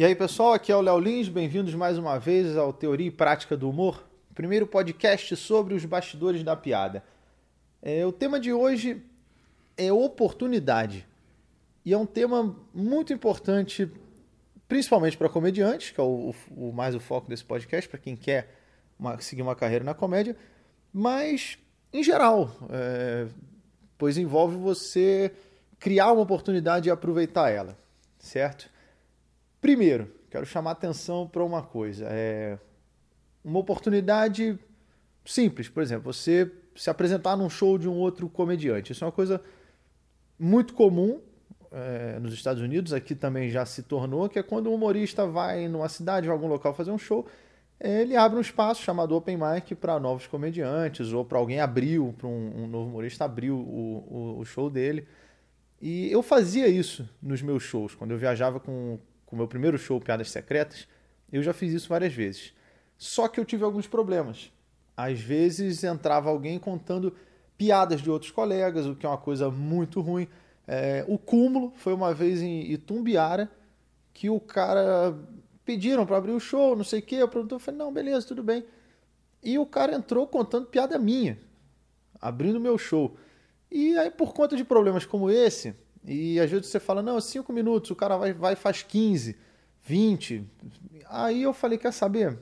E aí, pessoal, aqui é o Léo Lins, bem-vindos mais uma vez ao Teoria e Prática do Humor, primeiro podcast sobre os bastidores da piada. É, o tema de hoje é oportunidade. E é um tema muito importante, principalmente para comediantes, que é o, o, mais o foco desse podcast, para quem quer uma, seguir uma carreira na comédia, mas em geral, é, pois envolve você criar uma oportunidade e aproveitar ela, certo? Primeiro, quero chamar atenção para uma coisa. É uma oportunidade simples, por exemplo, você se apresentar num show de um outro comediante. Isso é uma coisa muito comum é, nos Estados Unidos, aqui também já se tornou, que é quando um humorista vai numa cidade ou algum local fazer um show, ele abre um espaço chamado Open Mic para novos comediantes, ou para alguém abriu, para um, um, novo humorista abriu o, o, o show dele. E eu fazia isso nos meus shows, quando eu viajava com, com o meu primeiro show, Piadas Secretas, eu já fiz isso várias vezes. Só que eu tive alguns problemas. Às vezes entrava alguém contando piadas de outros colegas, o que é uma coisa muito ruim. É, o cúmulo foi uma vez em Itumbiara, que o cara pediram para abrir o show, não sei o quê. Eu perguntei, falei, não, beleza, tudo bem. E o cara entrou contando piada minha, abrindo meu show. E aí, por conta de problemas como esse, e às vezes você fala, não, cinco minutos, o cara vai, vai faz 15, 20. Aí eu falei, quer saber?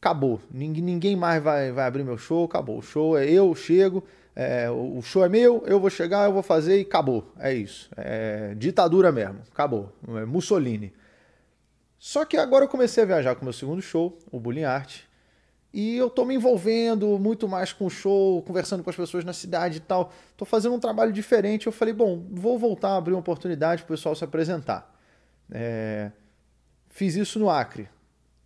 Acabou. Ninguém, ninguém mais vai, vai abrir meu show, acabou. O show é eu, chego, é, o show é meu, eu vou chegar, eu vou fazer e acabou. É isso. É ditadura mesmo, acabou. É Mussolini. Só que agora eu comecei a viajar com o meu segundo show, o Bullying Art, e eu tô me envolvendo muito mais com o show, conversando com as pessoas na cidade e tal. Tô fazendo um trabalho diferente. Eu falei, bom, vou voltar a abrir uma oportunidade para o pessoal se apresentar. É... Fiz isso no Acre.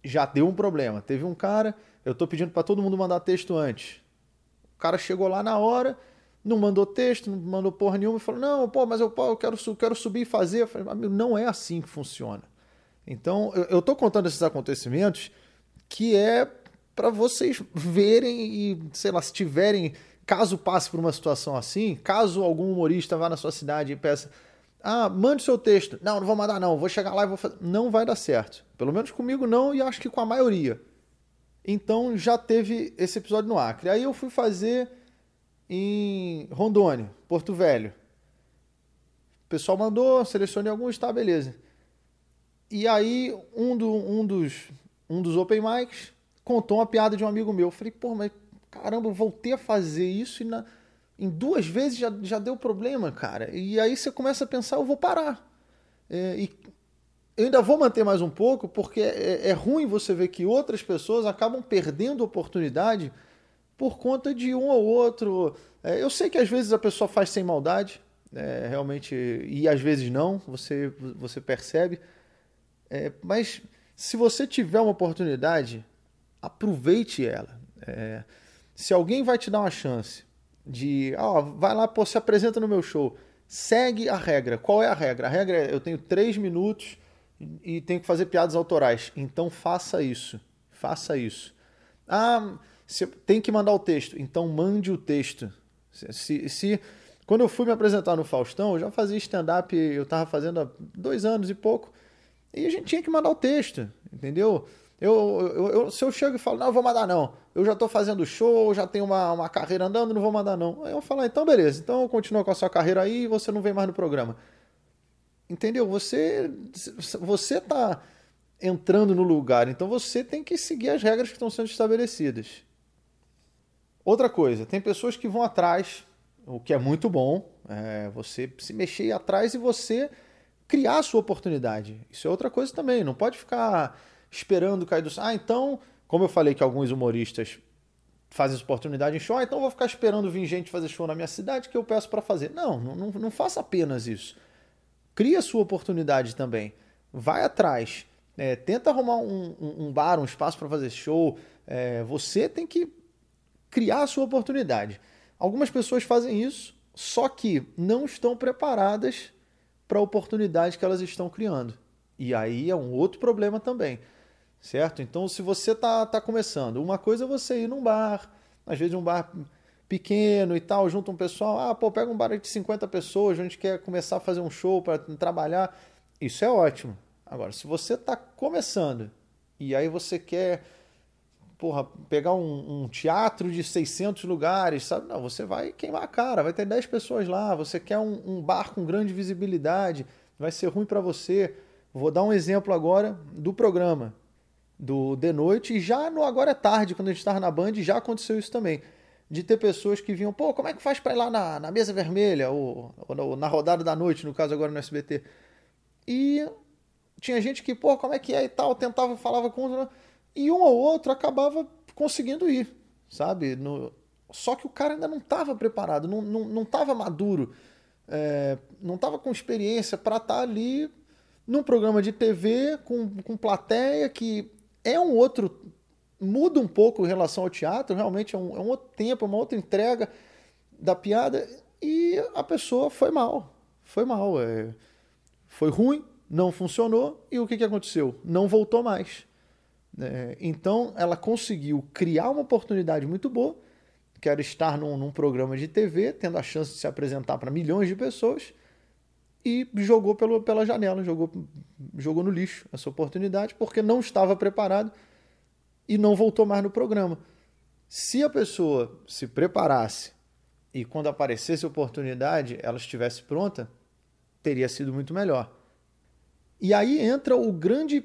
Já deu um problema. Teve um cara, eu tô pedindo para todo mundo mandar texto antes. O cara chegou lá na hora, não mandou texto, não mandou porra nenhuma e falou: Não, pô, mas eu, pô, eu quero, quero subir e fazer. Eu falei, amigo, não é assim que funciona. Então, eu, eu tô contando esses acontecimentos que é para vocês verem e, sei lá, se tiverem, caso passe por uma situação assim, caso algum humorista vá na sua cidade e peça, ah, mande seu texto. Não, não vou mandar não, vou chegar lá e vou fazer. Não vai dar certo. Pelo menos comigo não e acho que com a maioria. Então já teve esse episódio no Acre. Aí eu fui fazer em Rondônia, Porto Velho. O pessoal mandou, selecionei alguns, tá, beleza. E aí um, do, um, dos, um dos open mics contou uma piada de um amigo meu. Eu falei, pô, mas caramba, eu voltei a fazer isso e na, em duas vezes já, já deu problema, cara. E aí você começa a pensar, eu vou parar. É, e eu ainda vou manter mais um pouco, porque é, é, ruim você ver que outras pessoas acabam perdendo oportunidade por conta de um ou outro. É, eu sei que às vezes a pessoa faz sem maldade, é, realmente, e às vezes não, você, você percebe. É, mas se você tiver uma oportunidade, aproveite ela. É, se alguém vai te dar uma chance de, ó, vai lá, pô, se apresenta no meu show, segue a regra. Qual é a regra? A regra é, eu tenho três minutos e tenho que fazer piadas autorais. Então faça isso, faça isso. Ah, se, tem que mandar o texto. Então mande o texto. Se, se quando eu fui me apresentar no Faustão, eu já fazia stand-up, eu estava fazendo há dois anos e pouco, e a gente tinha que mandar o texto, entendeu? Eu, eu, eu, se eu chego e falo, não, eu vou mandar não. Eu já estou fazendo show, já tenho uma, uma carreira andando, não vou mandar não. Aí eu falo, ah, então beleza, então continua com a sua carreira aí e você não vem mais no programa. Entendeu? Você você tá entrando no lugar, então você tem que seguir as regras que estão sendo estabelecidas. Outra coisa, tem pessoas que vão atrás, o que é muito bom, é você se mexer atrás e você criar a sua oportunidade. Isso é outra coisa também, não pode ficar esperando cair do céu. Ah, então, como eu falei que alguns humoristas fazem oportunidade em show, ah, então vou ficar esperando vir gente fazer show na minha cidade que eu peço para fazer. Não, não, não faça apenas isso. Cria a sua oportunidade também. Vai atrás. É, tenta arrumar um, um, um, bar, um espaço para fazer show. É, você tem que criar a sua oportunidade. Algumas pessoas fazem isso, só que não estão preparadas para a oportunidade que elas estão criando. E aí é um outro problema também certo? Então, se você tá, tá começando, uma coisa é você ir num bar, às vezes um bar pequeno e tal, junta um pessoal, ah, pô, pega um bar de 50 pessoas, a gente quer começar a fazer um show para trabalhar. Isso é ótimo, Agora, se você está começando e aí você quer porra, pegar um, um, teatro de 600 lugares, sabe? Não, você vai queimar a cara, vai ter 10 pessoas lá, você quer um, um bar com grande visibilidade, vai ser ruim para você. Vou dar um exemplo agora do programa do De Noite, e já no Agora é Tarde, quando a gente estava na Band, já aconteceu isso também. De ter pessoas que vinham, pô, como é que faz para ir lá na, na mesa vermelha, ou, ou na rodada da noite, no caso agora no SBT. E tinha gente que, pô, como é que é e tal, tentava, falava com e um ou outro acabava conseguindo ir, sabe? No... Só que o cara ainda não estava preparado, não não, não tava maduro, é, não estava com experiência para estar tá ali num programa de TV com, com plateia que é um outro. muda um pouco em relação ao teatro, realmente é um, é um outro tempo, uma outra entrega da piada e a pessoa foi mal. Foi mal. É, foi ruim, não funcionou e o que, que aconteceu? Não voltou mais. É, então ela conseguiu criar uma oportunidade muito boa, que era estar num, num programa de TV, tendo a chance de se apresentar para milhões de pessoas, e jogou pelo, pela janela, jogou, jogou no lixo essa oportunidade, porque não estava preparado e não voltou mais no programa. Se a pessoa se preparasse e quando aparecesse a oportunidade ela estivesse pronta, teria sido muito melhor. E aí entra o grande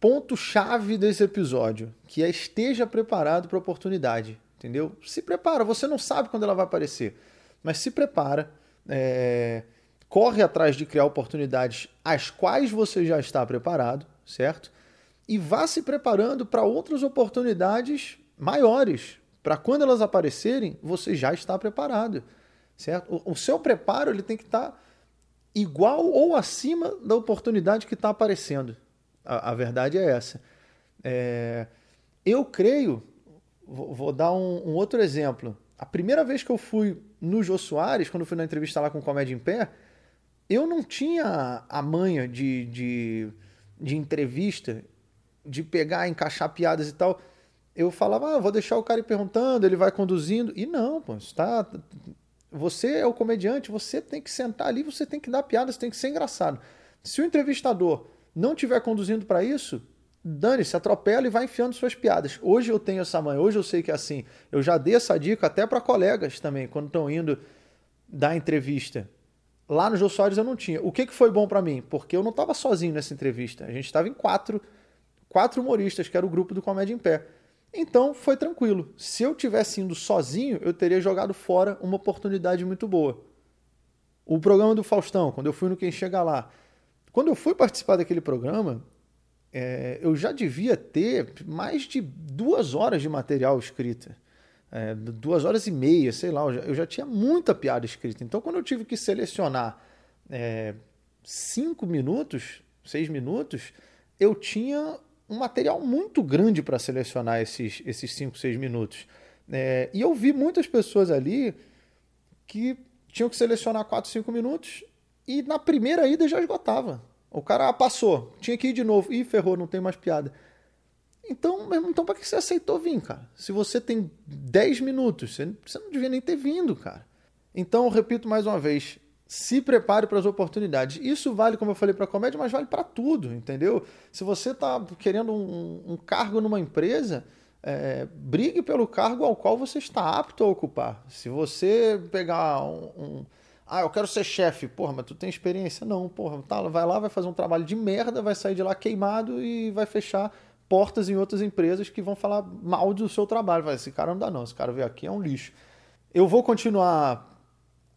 ponto-chave desse episódio, que é esteja preparado para a oportunidade, entendeu? Se prepara, você não sabe quando ela vai aparecer, mas se prepara, é... corre atrás de criar oportunidades às quais você já está preparado, certo? E vá se preparando para outras oportunidades maiores, para quando elas aparecerem, você já está preparado, certo? O, o seu preparo ele tem que estar tá igual ou acima da oportunidade que está aparecendo. A, a verdade é essa. É, eu creio, vou, vou dar um, um, outro exemplo. A primeira vez que eu fui no Jô Soares, quando eu fui na entrevista lá com Comédia em Pé, eu não tinha a manha de, de, de entrevista, de pegar, encaixar piadas e tal. Eu falava, ah, vou deixar o cara ir perguntando, ele vai conduzindo. E não, pô, está. Você é o comediante, você tem que sentar ali, você tem que dar piada, você tem que ser engraçado. Se o entrevistador não estiver conduzindo para isso, dane-se, atropela e vai enfiando suas piadas. Hoje eu tenho essa mãe, hoje eu sei que é assim. Eu já dei essa dica até para colegas também, quando estão indo dar entrevista. Lá no Jô Soares eu não tinha. O que, que foi bom para mim? Porque eu não estava sozinho nessa entrevista. A gente estava em quatro, quatro humoristas, que era o grupo do Comédia em Pé. Então foi tranquilo. Se eu tivesse indo sozinho, eu teria jogado fora uma oportunidade muito boa. O programa do Faustão, quando eu fui no Quem Chega Lá, quando eu fui participar daquele programa, é, eu já devia ter mais de duas horas de material escrita. É, duas horas e meia, sei lá, eu já, eu já, tinha muita piada escrita. Então, quando eu tive que selecionar é, cinco minutos, seis minutos, eu tinha um material muito grande para selecionar esses, esses cinco, seis minutos. É, e eu vi muitas pessoas ali que tinham que selecionar quatro, cinco minutos e na primeira ida já esgotava. O cara passou, tinha que ir de novo. Ih, ferrou, não tem mais piada. Então, então para que você aceitou vir, cara? Se você tem 10 minutos, você, não devia nem ter vindo, cara. Então, eu repito mais uma vez, se prepare para as oportunidades. Isso vale, como eu falei, para comédia, mas vale para tudo, entendeu? Se você está querendo um, um, cargo numa empresa, é, brigue pelo cargo ao qual você está apto a ocupar. Se você pegar um, um ah, eu quero ser chefe. Porra, mas tu tem experiência? Não, porra. Tá, vai lá, vai fazer um trabalho de merda, vai sair de lá queimado e vai fechar portas em outras empresas que vão falar mal do seu trabalho. Vai, esse cara não dá não, esse cara veio aqui é um lixo. Eu vou continuar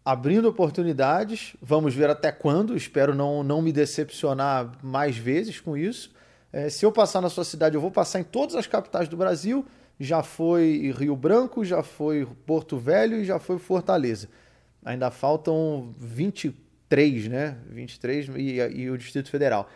abrindo oportunidades, vamos ver até quando, espero não, não me decepcionar mais vezes com isso. É, se eu passar na sua cidade, eu vou passar em todas as capitais do Brasil, já foi Rio Branco, já foi Porto Velho e já foi Fortaleza ainda faltam 23, né? 23 e, e o Distrito Federal.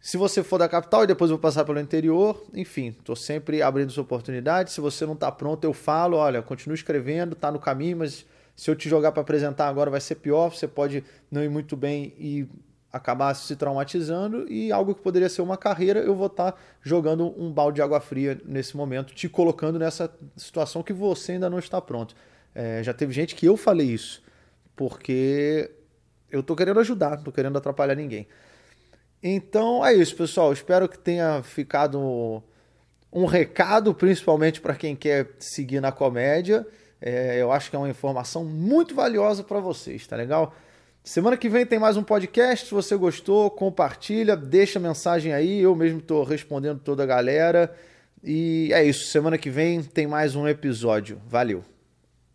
Se você for da capital e depois eu vou passar pelo interior, enfim, estou sempre abrindo essa oportunidade. Se você não está pronto, eu falo, olha, continue escrevendo, está no caminho, mas se eu te jogar para apresentar agora vai ser pior, você pode não ir muito bem e acabar se traumatizando e algo que poderia ser uma carreira, eu vou estar tá jogando um balde de água fria nesse momento, te colocando nessa situação que você ainda não está pronto. É, já teve gente que eu falei isso porque eu tô querendo ajudar, não tô querendo atrapalhar ninguém. Então é isso, pessoal. Espero que tenha ficado um recado, principalmente para quem quer seguir na comédia. É, eu acho que é uma informação muito valiosa para vocês, tá legal? Semana que vem tem mais um podcast. Se você gostou, compartilha, deixa mensagem aí. Eu mesmo estou respondendo toda a galera. E é isso. Semana que vem tem mais um episódio. Valeu!